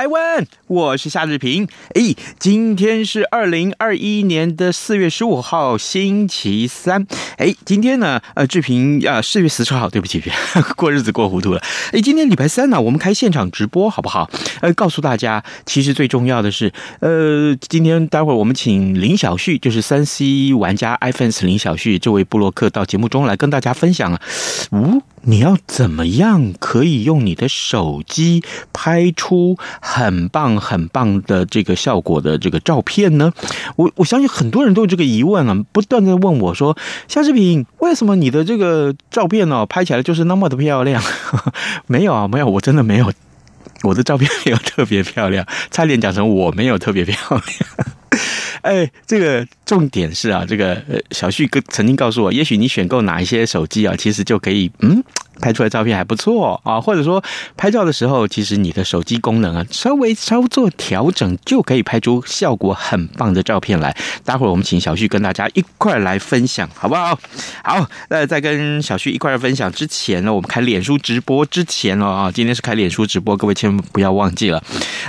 台湾！我是夏志平。哎，今天是二零二一年的四月十五号，星期三。哎，今天呢，呃，志平啊，四月十四号，对不起，过日子过糊涂了。哎，今天礼拜三呢，我们开现场直播，好不好？呃，告诉大家，其实最重要的是，呃，今天待会儿我们请林小旭，就是三 C 玩家 iPhone 林小旭这位布洛克到节目中来跟大家分享啊。呜，你要怎么样可以用你的手机拍出？很棒很棒的这个效果的这个照片呢，我我相信很多人都有这个疑问啊，不断在问我说：“夏志平，为什么你的这个照片呢，拍起来就是那么的漂亮？” 没有啊，没有，我真的没有，我的照片没有特别漂亮，差点讲成我没有特别漂亮。哎，这个重点是啊，这个，小旭哥曾经告诉我，也许你选购哪一些手机啊，其实就可以嗯。拍出来照片还不错啊，或者说拍照的时候，其实你的手机功能啊，稍微稍作调整，就可以拍出效果很棒的照片来。待会儿我们请小旭跟大家一块来分享，好不好？好，那在跟小旭一块分享之前呢，我们开脸书直播之前哦啊，今天是开脸书直播，各位千万不要忘记了。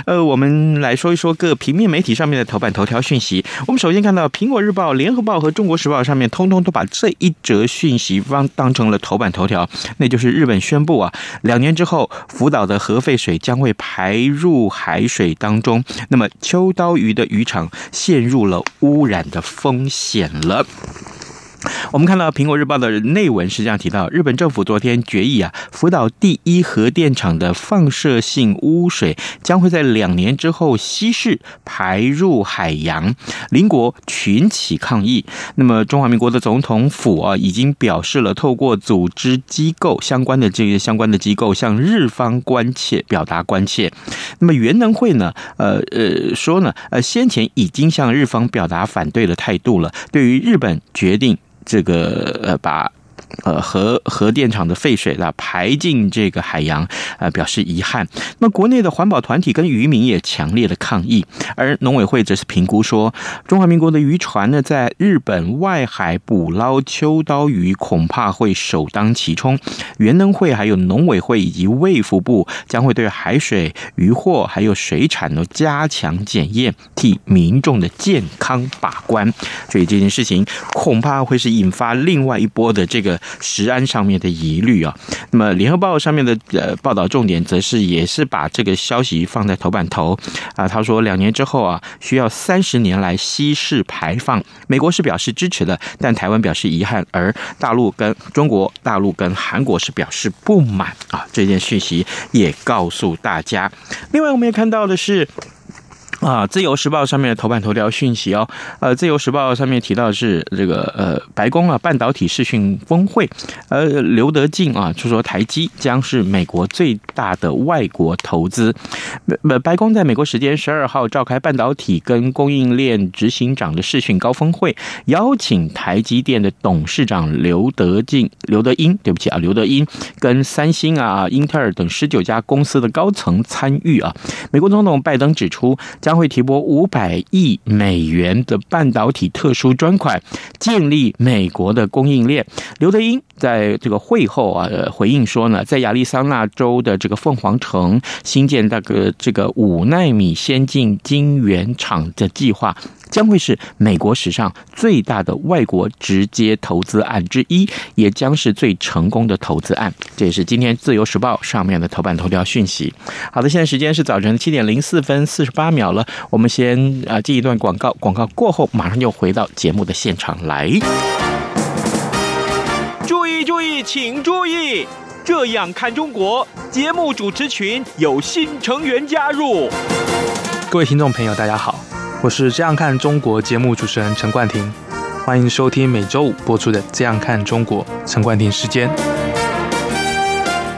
呃，我们来说一说各平面媒体上面的头版头条讯息。我们首先看到《苹中国日报》、《联合报》和《中国时报》上面，通通都把这一则讯息方当成了头版头条，那就。是日本宣布啊，两年之后，福岛的核废水将会排入海水当中，那么秋刀鱼的渔场陷入了污染的风险了。我们看到《苹果日报》的内文是这样提到：日本政府昨天决议啊，福岛第一核电厂的放射性污水将会在两年之后稀释排入海洋，邻国群起抗议。那么中华民国的总统府啊，已经表示了，透过组织机构相关的这些相关的机构向日方关切，表达关切。那么原能会呢，呃呃说呢，呃先前已经向日方表达反对的态度了。对于日本决定。这个呃，把。呃，核核电厂的废水啦排进这个海洋，呃，表示遗憾。那国内的环保团体跟渔民也强烈的抗议，而农委会则是评估说，中华民国的渔船呢，在日本外海捕捞秋刀鱼，恐怕会首当其冲。原能会还有农委会以及卫福部将会对海水、渔获还有水产呢加强检验，替民众的健康把关。所以这件事情恐怕会是引发另外一波的这个。食安上面的疑虑啊，那么联合报上面的呃报道重点则是也是把这个消息放在头版头啊，他说两年之后啊，需要三十年来稀释排放，美国是表示支持的，但台湾表示遗憾，而大陆跟中国大陆跟韩国是表示不满啊，这件讯息也告诉大家。另外，我们也看到的是。啊，《自由时报》上面的头版头条讯息哦，呃，《自由时报》上面提到的是这个呃，白宫啊，半导体视讯峰会，呃，刘德进啊就说台积将是美国最大的外国投资。呃，白宫在美国时间十二号召开半导体跟供应链执行长的视讯高峰会，邀请台积电的董事长刘德进、刘德英，对不起啊，刘德英跟三星啊、英特尔等十九家公司的高层参与啊。美国总统拜登指出将。将会提拨五百亿美元的半导体特殊专款，建立美国的供应链。刘德英在这个会后啊，回应说呢，在亚利桑那州的这个凤凰城新建那个这个五纳米先进晶圆厂的计划。将会是美国史上最大的外国直接投资案之一，也将是最成功的投资案。这也是今天《自由时报》上面的头版头条讯息。好的，现在时间是早晨七点零四分四十八秒了，我们先啊进一段广告，广告过后马上就回到节目的现场来。注意注意，请注意，这样看中国节目主持群有新成员加入。各位听众朋友，大家好。我是这样看中国节目主持人陈冠廷。欢迎收听每周五播出的《这样看中国》陈冠廷时间。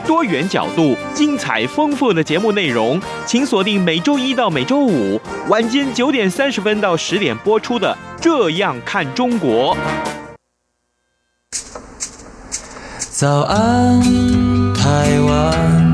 多元角度、精彩丰富的节目内容，请锁定每周一到每周五晚间九点三十分到十点播出的《这样看中国》。早安，台湾，你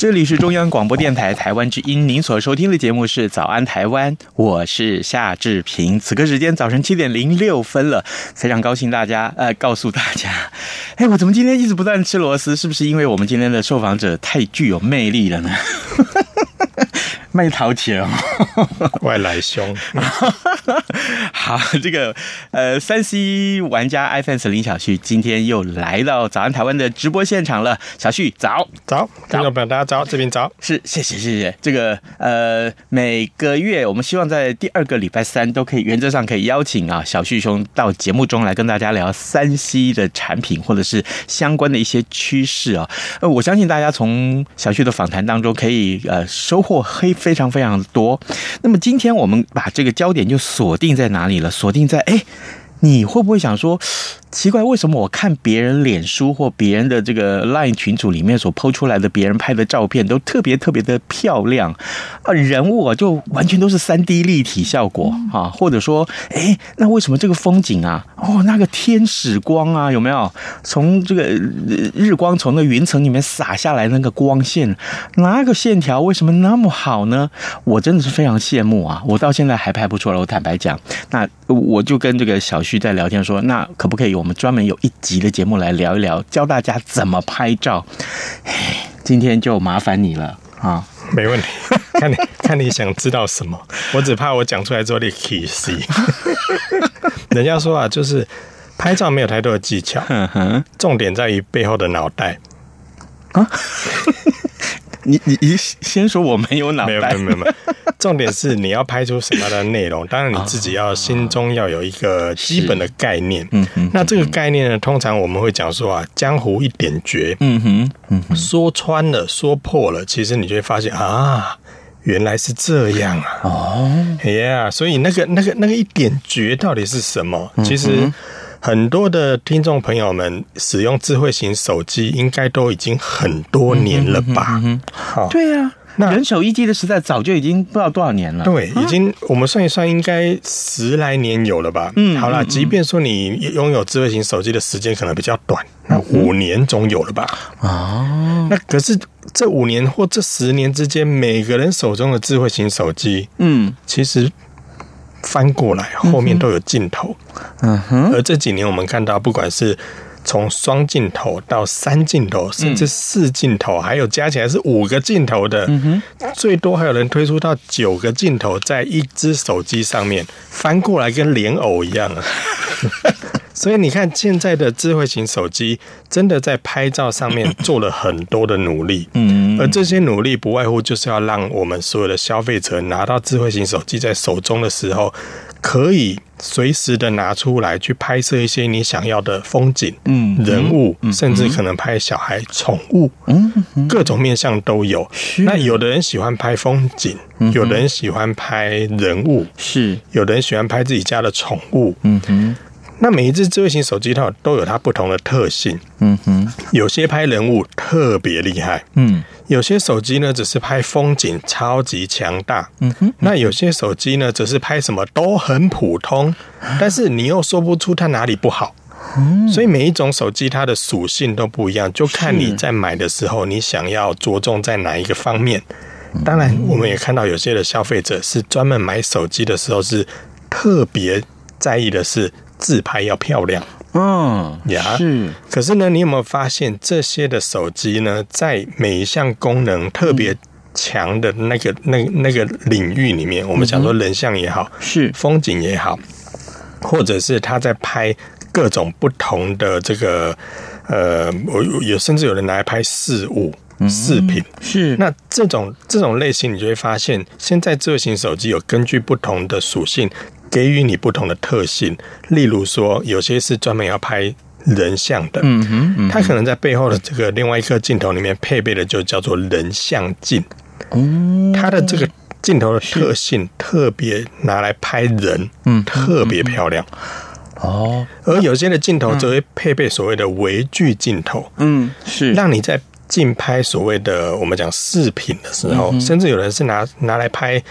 这里是中央广播电台台湾之音，您所收听的节目是《早安台湾》，我是夏志平。此刻时间早晨七点零六分了，非常高兴大家呃告诉大家，哎，我怎么今天一直不断吃螺丝？是不是因为我们今天的受访者太具有魅力了呢？卖桃钱哦，外来兄。好，这个呃，三 C 玩家 iFans 林小旭今天又来到早安台湾的直播现场了。小旭早早，听众朋友大家早，这边早。是，谢谢谢谢。这个呃，每个月我们希望在第二个礼拜三都可以，原则上可以邀请啊小旭兄到节目中来跟大家聊三 C 的产品或者是相关的一些趋势啊。呃，我相信大家从小旭的访谈当中可以呃收获黑。非常非常多，那么今天我们把这个焦点就锁定在哪里了？锁定在哎。你会不会想说，奇怪，为什么我看别人脸书或别人的这个 LINE 群组里面所 PO 出来的别人拍的照片都特别特别的漂亮啊，人物啊就完全都是三 D 立体效果啊，或者说，哎，那为什么这个风景啊，哦，那个天使光啊，有没有从这个日光从那云层里面洒下来那个光线，哪个线条为什么那么好呢？我真的是非常羡慕啊，我到现在还拍不出来。我坦白讲，那我就跟这个小。在聊天说，那可不可以我们专门有一集的节目来聊一聊，教大家怎么拍照？今天就麻烦你了啊！没问题，看你看你想知道什么，我只怕我讲出来之后你气死。人家说啊，就是拍照没有太多的技巧，重点在于背后的脑袋啊。你你你先说我没有脑袋，没有没有没有没有，重点是你要拍出什么样的内容，当然你自己要心中要有一个基本的概念。嗯哼，那这个概念呢，通常我们会讲说啊，江湖一点绝。嗯哼，嗯哼，说穿了，说破了，其实你就会发现啊，原来是这样啊。哦，哎呀，所以那个那个那个一点绝到底是什么？其实。很多的听众朋友们使用智慧型手机，应该都已经很多年了吧？好，对呀，那人手一机的时代早就已经不知道多少年了。对，已经我们算一算，应该十来年有了吧？嗯，好了，即便说你拥有智慧型手机的时间可能比较短，那五年总有了吧？哦，那可是这五年或这十年之间，每个人手中的智慧型手机，嗯，其实。翻过来，后面都有镜头。嗯哼。而这几年我们看到，不管是从双镜头到三镜头，甚至四镜头，还有加起来是五个镜头的，嗯哼。最多还有人推出到九个镜头，在一只手机上面翻过来，跟莲藕一样啊。所以你看，现在的智慧型手机真的在拍照上面做了很多的努力，嗯，而这些努力不外乎就是要让我们所有的消费者拿到智慧型手机在手中的时候，可以随时的拿出来去拍摄一些你想要的风景，嗯，人物，甚至可能拍小孩、宠物，嗯，各种面向都有。那有的人喜欢拍风景，有的人喜欢拍人物，是，有的人喜欢拍自己家的宠物，嗯哼。那每一只智慧型手机套都有它不同的特性，嗯哼，有些拍人物特别厉害，嗯，有些手机呢只是拍风景超级强大，嗯哼，那有些手机呢只是拍什么都很普通，但是你又说不出它哪里不好，嗯，所以每一种手机它的属性都不一样，就看你在买的时候你想要着重在哪一个方面。当然，我们也看到有些的消费者是专门买手机的时候是特别在意的是。自拍要漂亮，嗯，呀，是。可是呢，你有没有发现这些的手机呢，在每一项功能特别强的那个、那那个领域里面，我们讲说人像也好，是风景也好，或者是他在拍各种不同的这个，呃，我有甚至有人拿来拍事物。饰品。是那这种这种类型，你就会发现，现在智慧型手机有根据不同的属性，给予你不同的特性。例如说，有些是专门要拍人像的，嗯哼，嗯哼，它可能在背后的这个另外一颗镜头里面配备的就叫做人像镜。哦，它的这个镜头的特性特别拿来拍人，嗯，特别漂亮。哦，而有些的镜头则会配备所谓的微距镜头，嗯，是。让你在近拍所谓的我们讲饰品的时候，甚至有人是拿拿来拍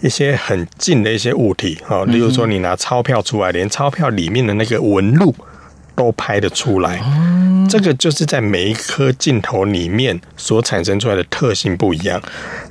一些很近的一些物体，哦，例如说你拿钞票出来，连钞票里面的那个纹路都拍得出来。这个就是在每一颗镜头里面所产生出来的特性不一样。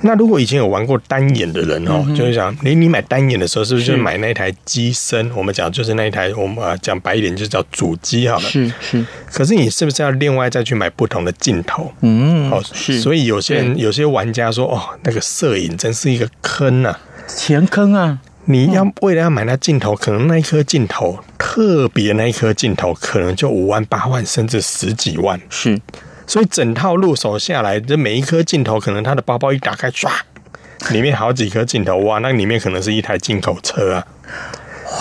那如果以前有玩过单眼的人哦，就是想你你买单眼的时候，是不是就买那台机身？我们讲就是那一台，我们啊讲白一点就叫主机好了。是是。可是你是不是要另外再去买不同的镜头？嗯，哦，是。所以有些人有些玩家说，哦，那个摄影真是一个坑啊，钱坑啊。你要为了要买那镜头，可能那一颗镜头特别那一颗镜头，可能就五万八万甚至十几万。是，所以整套入手下来，这每一颗镜头，可能他的包包一打开，唰，里面好几颗镜头，哇，那里面可能是一台进口车啊。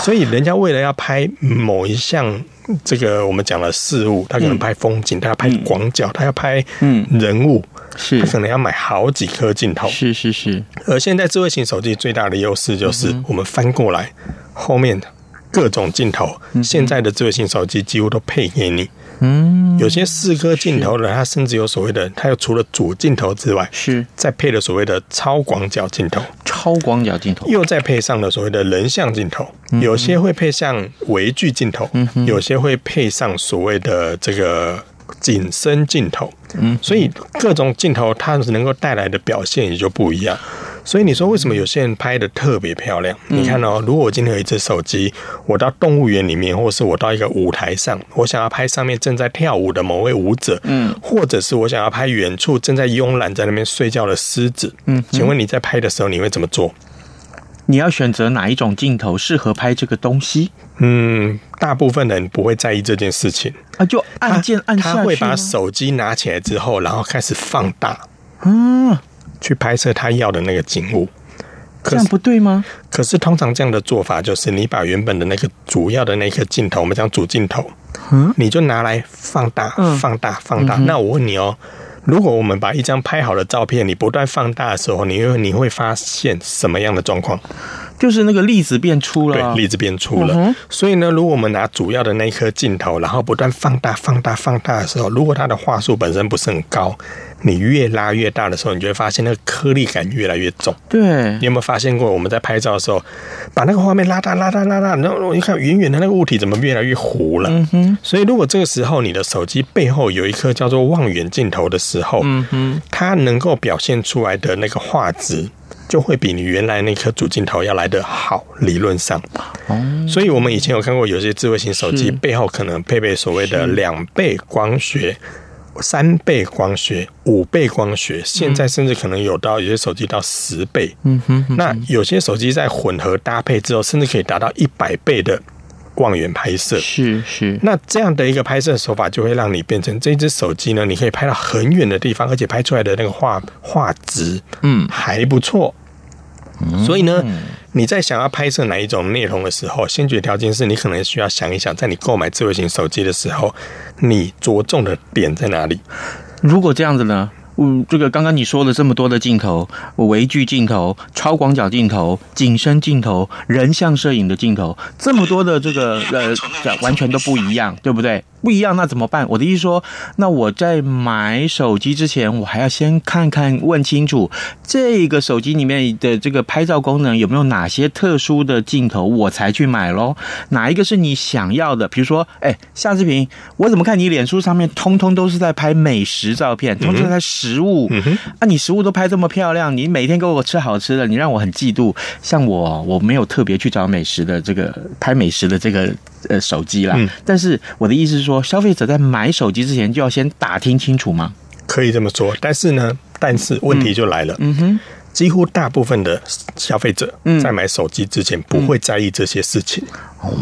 所以人家为了要拍某一项这个我们讲的事物，他可能拍风景，他要拍广角，他要拍嗯人物。是，他可能要买好几颗镜头。是是是。而现在智慧型手机最大的优势就是，我们翻过来后面各种镜头，现在的智慧型手机几乎都配给你。嗯，有些四颗镜头的，它甚至有所谓的，它有除了主镜头之外，是再配了所谓的超广角镜头。超广角镜头，又再配上了所谓的人像镜头。有些会配上微距镜头，有些会配上所谓的这个。景深镜头，嗯，所以各种镜头它能够带来的表现也就不一样。所以你说为什么有些人拍的特别漂亮？你看哦，如果我今天有一只手机，我到动物园里面，或是我到一个舞台上，我想要拍上面正在跳舞的某位舞者，嗯，或者是我想要拍远处正在慵懒在那边睡觉的狮子，嗯，请问你在拍的时候你会怎么做？你要选择哪一种镜头适合拍这个东西？嗯，大部分人不会在意这件事情啊，就按键按下去。他会把手机拿起来之后，然后开始放大，嗯，去拍摄他要的那个景物。这样不对吗？可是通常这样的做法就是，你把原本的那个主要的那颗镜头，我们讲主镜头，嗯，你就拿来放大、放大、放大。那我问你哦。如果我们把一张拍好的照片，你不断放大的时候，你会你会发现什么样的状况？就是那个粒子变粗了，对，粒子变粗了。嗯、所以呢，如果我们拿主要的那一颗镜头，然后不断放大、放大、放大的时候，如果它的画素本身不是很高。你越拉越大的时候，你就会发现那个颗粒感越来越重。对，你有没有发现过？我们在拍照的时候，把那个画面拉大、拉大、拉大，然后你看远远的那个物体怎么越来越糊了？嗯哼。所以，如果这个时候你的手机背后有一颗叫做望远镜头的时候，嗯哼，它能够表现出来的那个画质就会比你原来那颗主镜头要来得好。理论上，哦，所以我们以前有看过有些智慧型手机背后可能配备所谓的两倍光学。三倍光学、五倍光学，现在甚至可能有到有些手机到十倍。嗯哼，那有些手机在混合搭配之后，甚至可以达到一百倍的望远拍摄。是是，那这样的一个拍摄手法，就会让你变成这只手机呢，你可以拍到很远的地方，而且拍出来的那个画画质，嗯，还不错。所以呢，你在想要拍摄哪一种内容的时候，先决条件是你可能需要想一想，在你购买智慧型手机的时候，你着重的点在哪里？如果这样子呢？嗯，这个刚刚你说了这么多的镜头，微距镜头、超广角镜头、景深镜头、人像摄影的镜头，这么多的这个呃，完全都不一样，对不对？不一样，那怎么办？我的意思说，那我在买手机之前，我还要先看看、问清楚这个手机里面的这个拍照功能有没有哪些特殊的镜头，我才去买咯。哪一个是你想要的？比如说，哎，夏志平，我怎么看你脸书上面通通都是在拍美食照片，通通在食物，嗯哼，啊，你食物都拍这么漂亮，你每天给我吃好吃的，你让我很嫉妒。像我，我没有特别去找美食的这个拍美食的这个。呃，手机啦，嗯，但是我的意思是说，消费者在买手机之前就要先打听清楚吗？可以这么说，但是呢，但是问题就来了，嗯，嗯哼，几乎大部分的消费者在买手机之前不会在意这些事情，哦，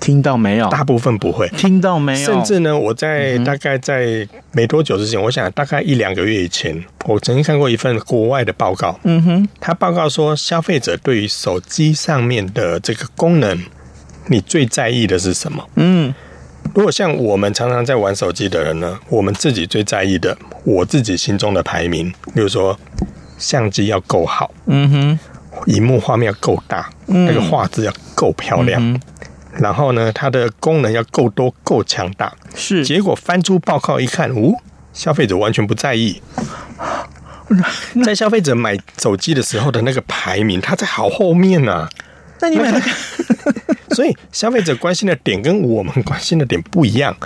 听到没有？大部分不会听到没有？甚至呢，我在大概在没多久之前，我想大概一两个月以前，我曾经看过一份国外的报告。嗯哼，他报告说，消费者对于手机上面的这个功能，你最在意的是什么？嗯，如果像我们常常在玩手机的人呢，我们自己最在意的，我自己心中的排名，比如说相机要够好，嗯哼，荧幕画面要够大，那个画质要够漂亮。然后呢，它的功能要够多、够强大。是，结果翻出报告一看，哦，消费者完全不在意。在消费者买手机的时候的那个排名，它在好后面呢、啊。那你买了，所以消费者关心的点跟我们关心的点不一样。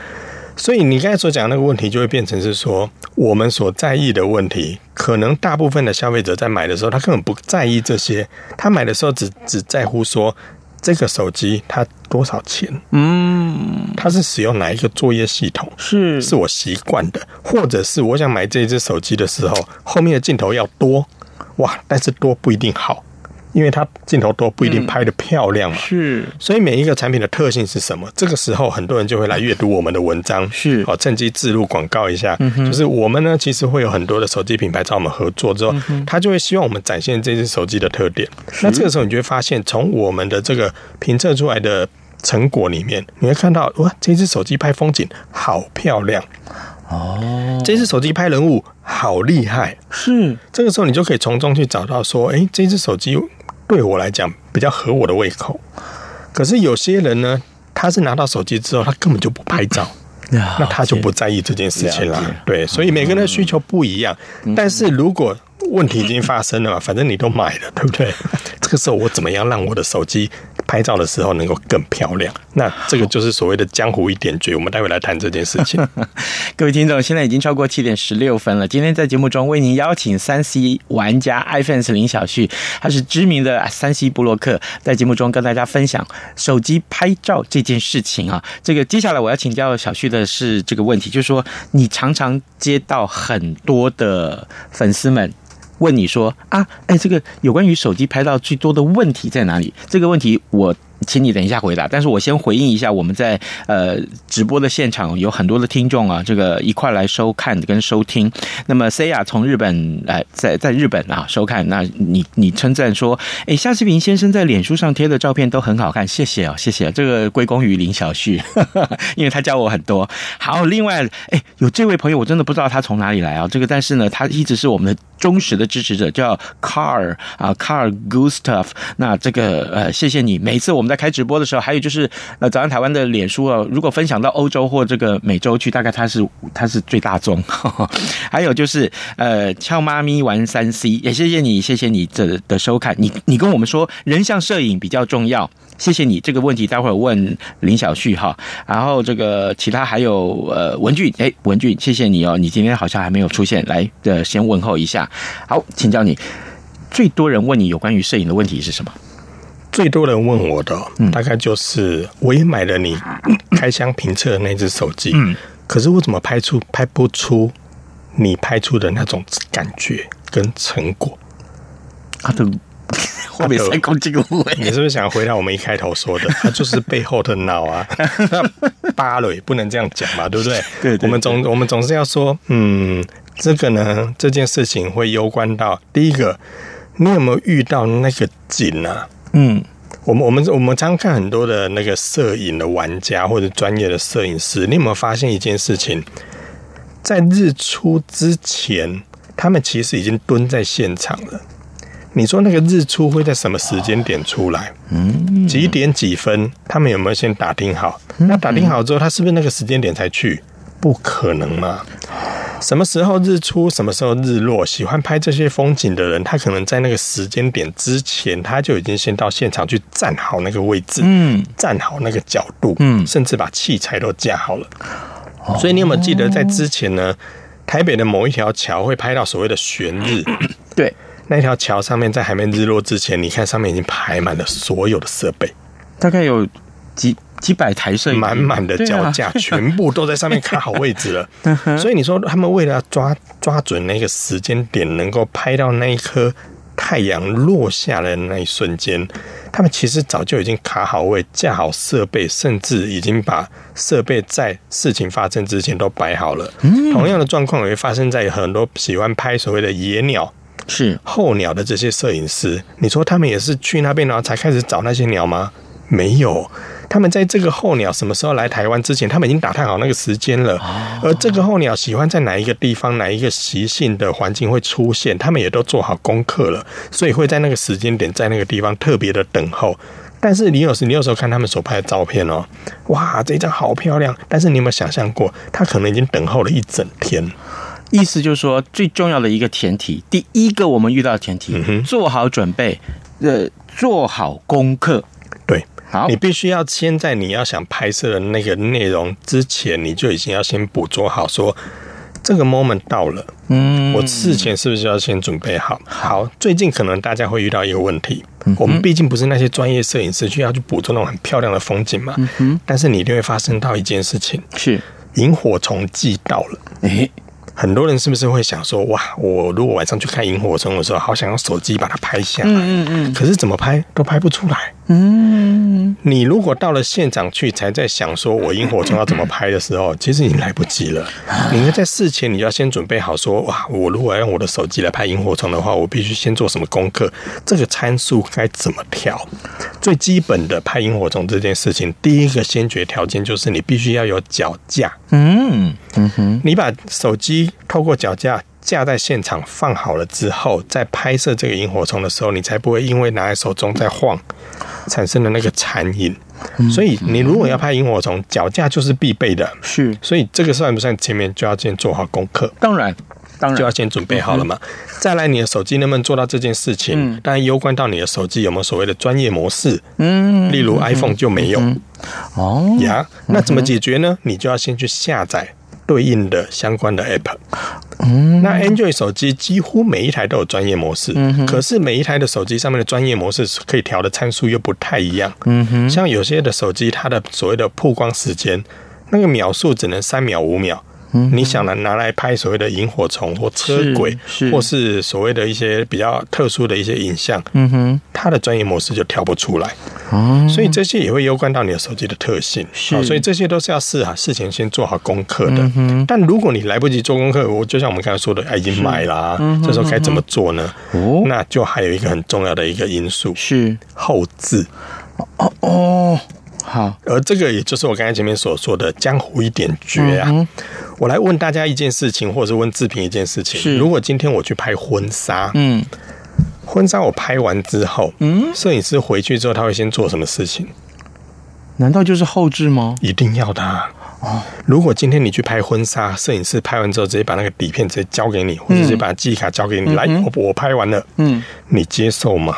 所以你刚才所讲那个问题，就会变成是说，我们所在意的问题，可能大部分的消费者在买的时候，他根本不在意这些。他买的时候只只在乎说。这个手机它多少钱？嗯，它是使用哪一个作业系统？是是我习惯的，或者是我想买这只手机的时候，后面的镜头要多哇，但是多不一定好。因为它镜头多不一定拍的漂亮嘛，嗯、是，所以每一个产品的特性是什么？这个时候很多人就会来阅读我们的文章，是，哦趁机置入广告一下，嗯哼，就是我们呢其实会有很多的手机品牌找我们合作之后，嗯，他就会希望我们展现这支手机的特点。那这个时候你就会发现，从我们的这个评测出来的成果里面，你会看到哇，这支手机拍风景好漂亮。哦，这支手机拍人物好厉害，是。这个时候你就可以从中去找到说，哎，这支手机。对我来讲比较合我的胃口，可是有些人呢，他是拿到手机之后，他根本就不拍照，那他就不在意这件事情了。对，所以每个人的需求不一样，但是如果问题已经发生了嘛，反正你都买了，对不对？这个时候我怎么样让我的手机拍照的时候能够更漂亮？那这个就是所谓的江湖一点诀。我们待会来谈这件事情。各位听众，现在已经超过七点十六分了。今天在节目中为您邀请三 C 玩家 iPhone 林小旭，他是知名的三 C 部洛克，在节目中跟大家分享手机拍照这件事情啊。这个接下来我要请教小旭的是这个问题，就是说你常常接到很多的粉丝们。问你说啊，哎，这个有关于手机拍到最多的问题在哪里？这个问题我。请你等一下回答，但是我先回应一下，我们在呃直播的现场有很多的听众啊，这个一块来收看跟收听。那么 Saya 从日本来，在在日本啊收看，那你你称赞说，哎，夏志平先生在脸书上贴的照片都很好看，谢谢哦，谢谢，这个归功于林小旭，因为他教我很多。好，另外，哎，有这位朋友，我真的不知道他从哪里来啊，这个但是呢，他一直是我们的忠实的支持者，叫 Car 啊，Car Gustav，那这个呃，谢谢你，每次我们。在开直播的时候，还有就是呃，早上台湾的脸书啊，如果分享到欧洲或这个美洲去，大概它是它是最大宗。还有就是呃，俏妈咪玩三 C，也谢谢你，谢谢你的的收看。你你跟我们说人像摄影比较重要，谢谢你这个问题，待会儿问林小旭哈。然后这个其他还有呃文俊，哎文俊，谢谢你哦，你今天好像还没有出现，来的先问候一下。好，请教你，最多人问你有关于摄影的问题是什么？最多人问我的，大概就是我也买了你 开箱评测的那只手机，嗯，可是我怎么拍出拍不出你拍出的那种感觉跟成果？他的 后面三公斤你是不是想回到我们一开头说的？他 就是背后的脑啊，芭蕾不能这样讲嘛，对不对？对，对，对，我们总我们总是要说，嗯，这个呢，这件事情会攸关到第一个，你有没有遇到那个景啊？嗯，我们我们我们常看很多的那个摄影的玩家或者专业的摄影师，你有没有发现一件事情？在日出之前，他们其实已经蹲在现场了。你说那个日出会在什么时间点出来？嗯，几点几分？他们有没有先打听好？那打听好之后，他是不是那个时间点才去？不可能嘛。什么时候日出，什么时候日落？喜欢拍这些风景的人，他可能在那个时间点之前，他就已经先到现场去站好那个位置，嗯，站好那个角度，嗯，甚至把器材都架好了。所以你有没有记得，在之前呢，台北的某一条桥会拍到所谓的悬日？对，那条桥上面在还没日落之前，你看上面已经排满了所有的设备，大概有几。几百台摄影，满满的脚架，全部都在上面卡好位置了。所以你说他们为了抓抓准那个时间点，能够拍到那一颗太阳落下的那一瞬间，他们其实早就已经卡好位、架好设备，甚至已经把设备在事情发生之前都摆好了。嗯，同样的状况也会发生在很多喜欢拍所谓的野鸟、是候鸟的这些摄影师。你说他们也是去那边然后才开始找那些鸟吗？没有。他们在这个候鸟什么时候来台湾之前，他们已经打探好那个时间了。而这个候鸟喜欢在哪一个地方、哪一个习性的环境会出现，他们也都做好功课了，所以会在那个时间点，在那个地方特别的等候。但是你有时，你有时候看他们所拍的照片哦，哇，这张好漂亮！但是你有没有想象过，他可能已经等候了一整天？意思就是说，最重要的一个前提，第一个我们遇到的前提，嗯，做好准备，呃，做好功课。好，你必须要先在你要想拍摄的那个内容之前，你就已经要先捕捉好，说这个 moment 到了，嗯，我事前是不是要先准备好？好，最近可能大家会遇到一个问题，我们毕竟不是那些专业摄影师，需要去捕捉那种很漂亮的风景嘛，嗯，但是你一定会发生到一件事情，是。萤火虫季到了，诶。很多人是不是会想说，哇，我如果晚上去看萤火虫的时候，好想用手机把它拍下来，嗯嗯，可是怎么拍都拍不出来，嗯，你如果到了现场去，才在想说我萤火虫要怎么拍的时候，其实已经来不及了。你应该在事前你要先准备好，说，哇，我如果要用我的手机来拍萤火虫的话，我必须先做什么功课？这个参数该怎么调？最基本的拍萤火虫这件事情，第一个先决条件就是你必须要有脚架，嗯嗯哼，你把手机。透过脚架架在现场放好了之后，在拍摄这个萤火虫的时候，你才不会因为拿在手中在晃，产生了那个残影。所以，你如果要拍萤火虫，脚架就是必备的。是，所以这个算不算前面就要先做好功课？当然，当然就要先准备好了嘛。再来，你的手机能不能做到这件事情？当然，攸关到你的手机有没有所谓的专业模式。嗯，例如 iPhone 就没有。哦呀，那怎么解决呢？你就要先去下载。对应的相关的 App，嗯，那 Android 手机几乎每一台都有专业模式，嗯，可是每一台的手机上面的专业模式可以调的参数又不太一样，嗯哼，像有些的手机，它的所谓的曝光时间，那个秒数只能三秒五秒。嗯、你想拿拿来拍所谓的萤火虫或车轨，或是所谓的一些比较特殊的一些影像，嗯哼，它的专业模式就调不出来，哦，所以这些也会攸关到你的手机的特性，是，所以这些都是要试啊，事前先做好功课的。嗯哼，但如果你来不及做功课，我就像我们刚才说的，啊、已经买了、啊，嗯、这时候该怎么做呢？哦，那就还有一个很重要的一个因素是。后置，哦哦。好，而这个也就是我刚才前面所说的江湖一点诀啊。嗯、我来问大家一件事情，或者是问志平一件事情：是如果今天我去拍婚纱，嗯，婚纱我拍完之后，嗯，摄影师回去之后，他会先做什么事情？难道就是后置吗？一定要的啊。哦，如果今天你去拍婚纱，摄影师拍完之后直接把那个底片直接交给你，或者直接把记忆卡交给你，嗯、来，我我拍完了，嗯，你接受吗？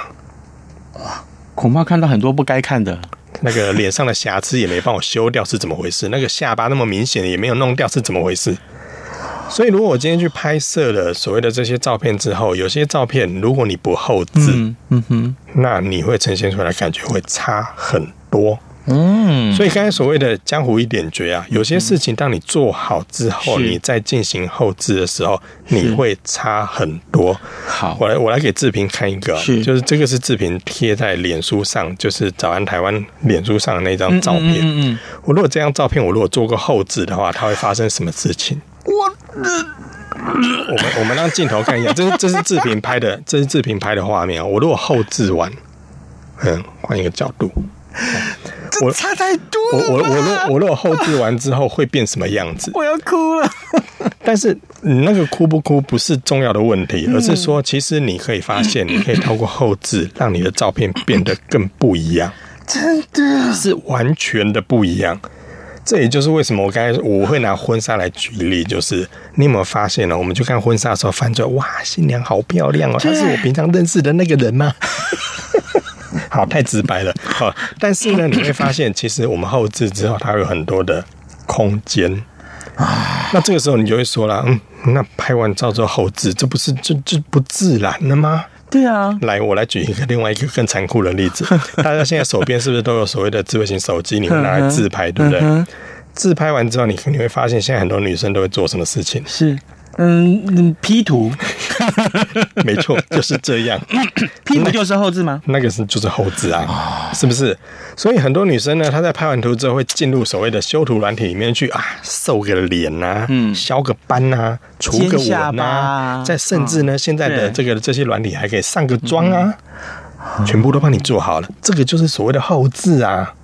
哇，恐怕看到很多不该看的。那个脸上的瑕疵也没帮我修掉，是怎么回事？那个下巴那么明显也没有弄掉，是怎么回事？所以，如果我今天去拍摄了所谓的这些照片之后，有些照片如果你不后置，嗯，嗯哼，那你会呈现出来感觉会差很多。嗯，所以刚才所谓的江湖一点诀啊，有些事情当你做好之后，你再进行后置的时候，你会差很多。好，我来我来给志平看一个，是就是这个是志平贴在脸书上，就是早安台湾脸书上的那张照片。嗯，我如果这张照片我如果做过后置的话，它会发生什么事情？我，我们我们让镜头看一下，这是这是志平拍的，这是志平拍的画面。我如果后置完，嗯，换一个角度。我差太多了。我我我若我若后置完之后会变什么样子？我要哭了。但是你那个哭不哭不是重要的问题，而是说，其实你可以发现，你可以透过后置让你的照片变得更不一样。真的是完全的不一样。这也就是为什么我刚才我会拿婚纱来举例，就是你有没有发现呢？我们去看婚纱的时候翻出来，哇，新娘好漂亮哦！她是我平常认识的那个人吗？好，太直白了。好，但是呢，你会发现，其实我们后置之后，它有很多的空间啊。那这个时候，你就会说了，嗯，那拍完照之后后置，这不是这这不自然了吗？对啊。来，我来举一个另外一个更残酷的例子。大家现在手边是不是都有所谓的智慧型手机？你们拿来自拍，对不对？自拍完之后，你你会发现，现在很多女生都会做什么事情？是。嗯嗯，P 图，没错，就是这样。P 图就是后置吗？那个是就是后置啊，是不是？所以很多女生呢，她在拍完图之后会进入所谓的修图软体里面去啊，瘦个脸呐、啊，嗯，消个斑呐、啊，除个纹呐、啊，再甚至呢，现在的这个这些软体还可以上个妆啊，全部都帮你做好了，这个就是所谓的后置啊。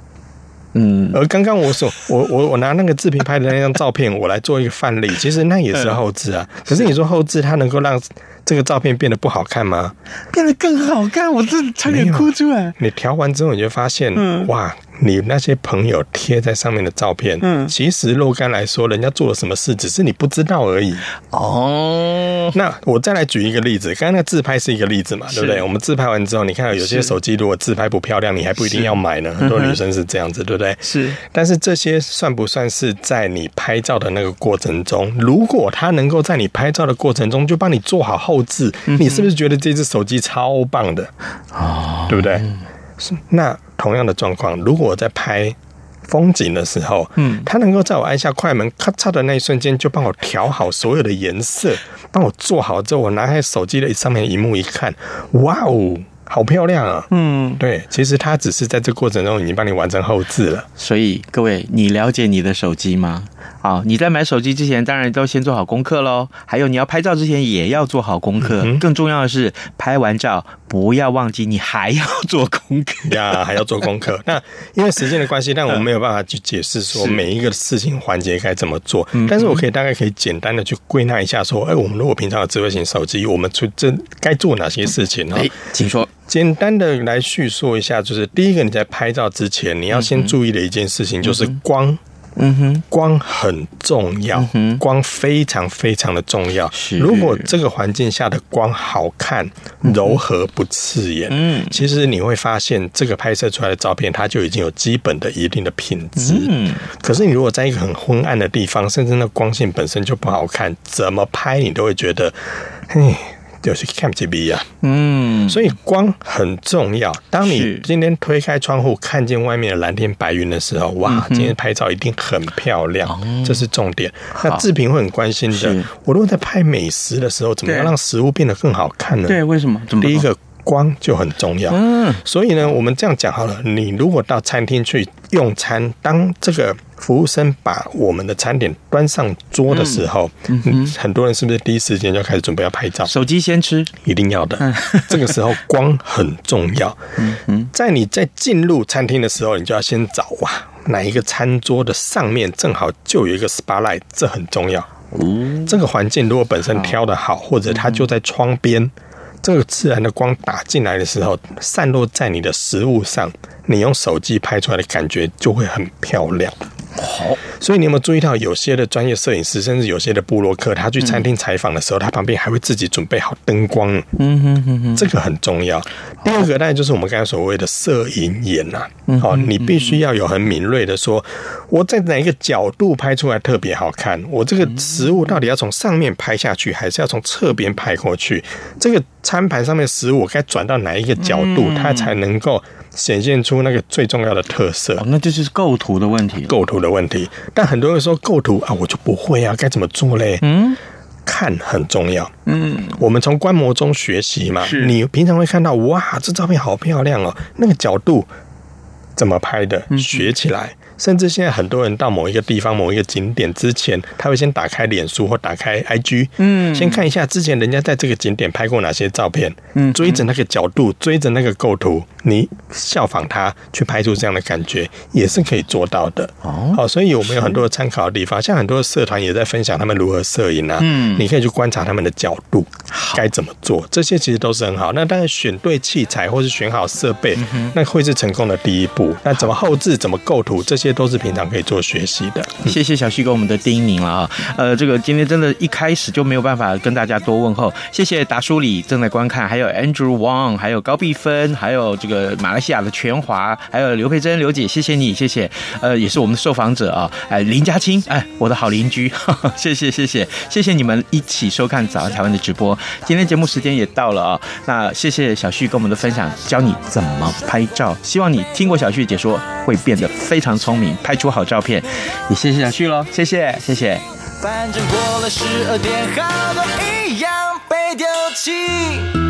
嗯，而刚刚我所 我我我拿那个自评拍的那张照片，我来做一个范例，其实那也是后置啊。可是你说后置它能够让这个照片变得不好看吗？变得更好看，我这差点哭出来。你调完之后，你就发现，嗯、哇！你那些朋友贴在上面的照片，嗯，其实若干来说，人家做了什么事，只是你不知道而已。哦，那我再来举一个例子，刚刚那自拍是一个例子嘛，对不对？我们自拍完之后，你看到有些手机如果自拍不漂亮，你还不一定要买呢。很多女生是这样子，对不对？是。但是这些算不算是在你拍照的那个过程中？如果他能够在你拍照的过程中就帮你做好后置，你是不是觉得这只手机超棒的？哦，对不对？是那。同样的状况，如果我在拍风景的时候，嗯，它能够在我按下快门咔嚓的那一瞬间，就帮我调好所有的颜色，帮我做好之后，我拿开手机的上面荧幕一看，哇哦，好漂亮啊！嗯，对，其实它只是在这过程中已经帮你完成后置了。所以各位，你了解你的手机吗？好，你在买手机之前，当然都先做好功课喽。还有，你要拍照之前也要做好功课。嗯、更重要的是，拍完照不要忘记，你还要做功课呀，还要做功课。那因为时间的关系，但我们没有办法去解释说每一个事情环节该怎么做。但是我可以大概可以简单的去归纳一下，说，哎，我们如果平常有智慧型手机，我们出这该做哪些事情呢？请说。简单的来叙述一下，就是第一个，你在拍照之前，你要先注意的一件事情就是光。嗯哼，光很重要，光非常非常的重要。如果这个环境下的光好看、柔和不刺眼，嗯，其实你会发现这个拍摄出来的照片，它就已经有基本的一定的品质。嗯，可是你如果在一个很昏暗的地方，甚至那光线本身就不好看，怎么拍你都会觉得，嘿。就是看 G B 啊，嗯，所以光很重要。当你今天推开窗户看见外面的蓝天白云的时候，哇，今天拍照一定很漂亮，这是重点。那志平会很关心的，我如果在拍美食的时候，怎么样让食物变得更好看呢？对，为什么？第一个。光就很重要，嗯，所以呢，我们这样讲好了，你如果到餐厅去用餐，当这个服务生把我们的餐点端上桌的时候，嗯，嗯，很多人是不是第一时间就开始准备要拍照？手机先吃，一定要的。这个时候光很重要，嗯嗯，在你在进入餐厅的时候，你就要先找哇，哪一个餐桌的上面正好就有一个 spotlight，这很重要。嗯，这个环境如果本身挑的好，或者它就在窗边。这个自然的光打进来的时候，散落在你的食物上，你用手机拍出来的感觉就会很漂亮。好，所以你有没有注意到，有些的专业摄影师，甚至有些的布洛克，他去餐厅采访的时候，他旁边还会自己准备好灯光。嗯哼哼哼，这个很重要。第二个，当然就是我们刚才所谓的摄影眼呐。好，你必须要有很敏锐的说，我在哪一个角度拍出来特别好看？我这个食物到底要从上面拍下去，还是要从侧边拍过去？这个餐盘上面的食物该转到哪一个角度，它才能够？显现出那个最重要的特色，哦，那就是构图的问题。构图的问题，但很多人说构图啊，我就不会啊，该怎么做嘞？嗯，看很重要。嗯，我们从观摩中学习嘛。是，你平常会看到哇，这照片好漂亮哦，那个角度怎么拍的？学起来。嗯甚至现在很多人到某一个地方、某一个景点之前，他会先打开脸书或打开 IG，嗯，先看一下之前人家在这个景点拍过哪些照片，嗯，追着那个角度，追着那个构图，你效仿他去拍出这样的感觉，也是可以做到的。哦，好，所以我们有很多的参考的地方，像很多的社团也在分享他们如何摄影啊，嗯，你可以去观察他们的角度该怎么做，这些其实都是很好。那当然选对器材或是选好设备，那会是成功的第一步。那怎么后置，怎么构图这些。这些都是平常可以做学习的。谢谢小旭给我们的叮咛了啊！呃，这个今天真的一开始就没有办法跟大家多问候。谢谢达叔里正在观看，还有 Andrew Wang，还有高碧芬，还有这个马来西亚的全华，还有刘佩珍刘姐，谢谢你，谢谢。呃，也是我们的受访者啊，哎，林家青，哎，我的好邻居，呵 呵谢谢谢谢谢谢你们一起收看早安台湾的直播。今天节目时间也到了啊，那谢谢小旭跟我们的分享，教你怎么拍照。希望你听过小旭解说，会变得非常聪拍出好照片，你谢谢小旭喽。谢谢，谢谢。反正过了十二点，好多一样被丢弃。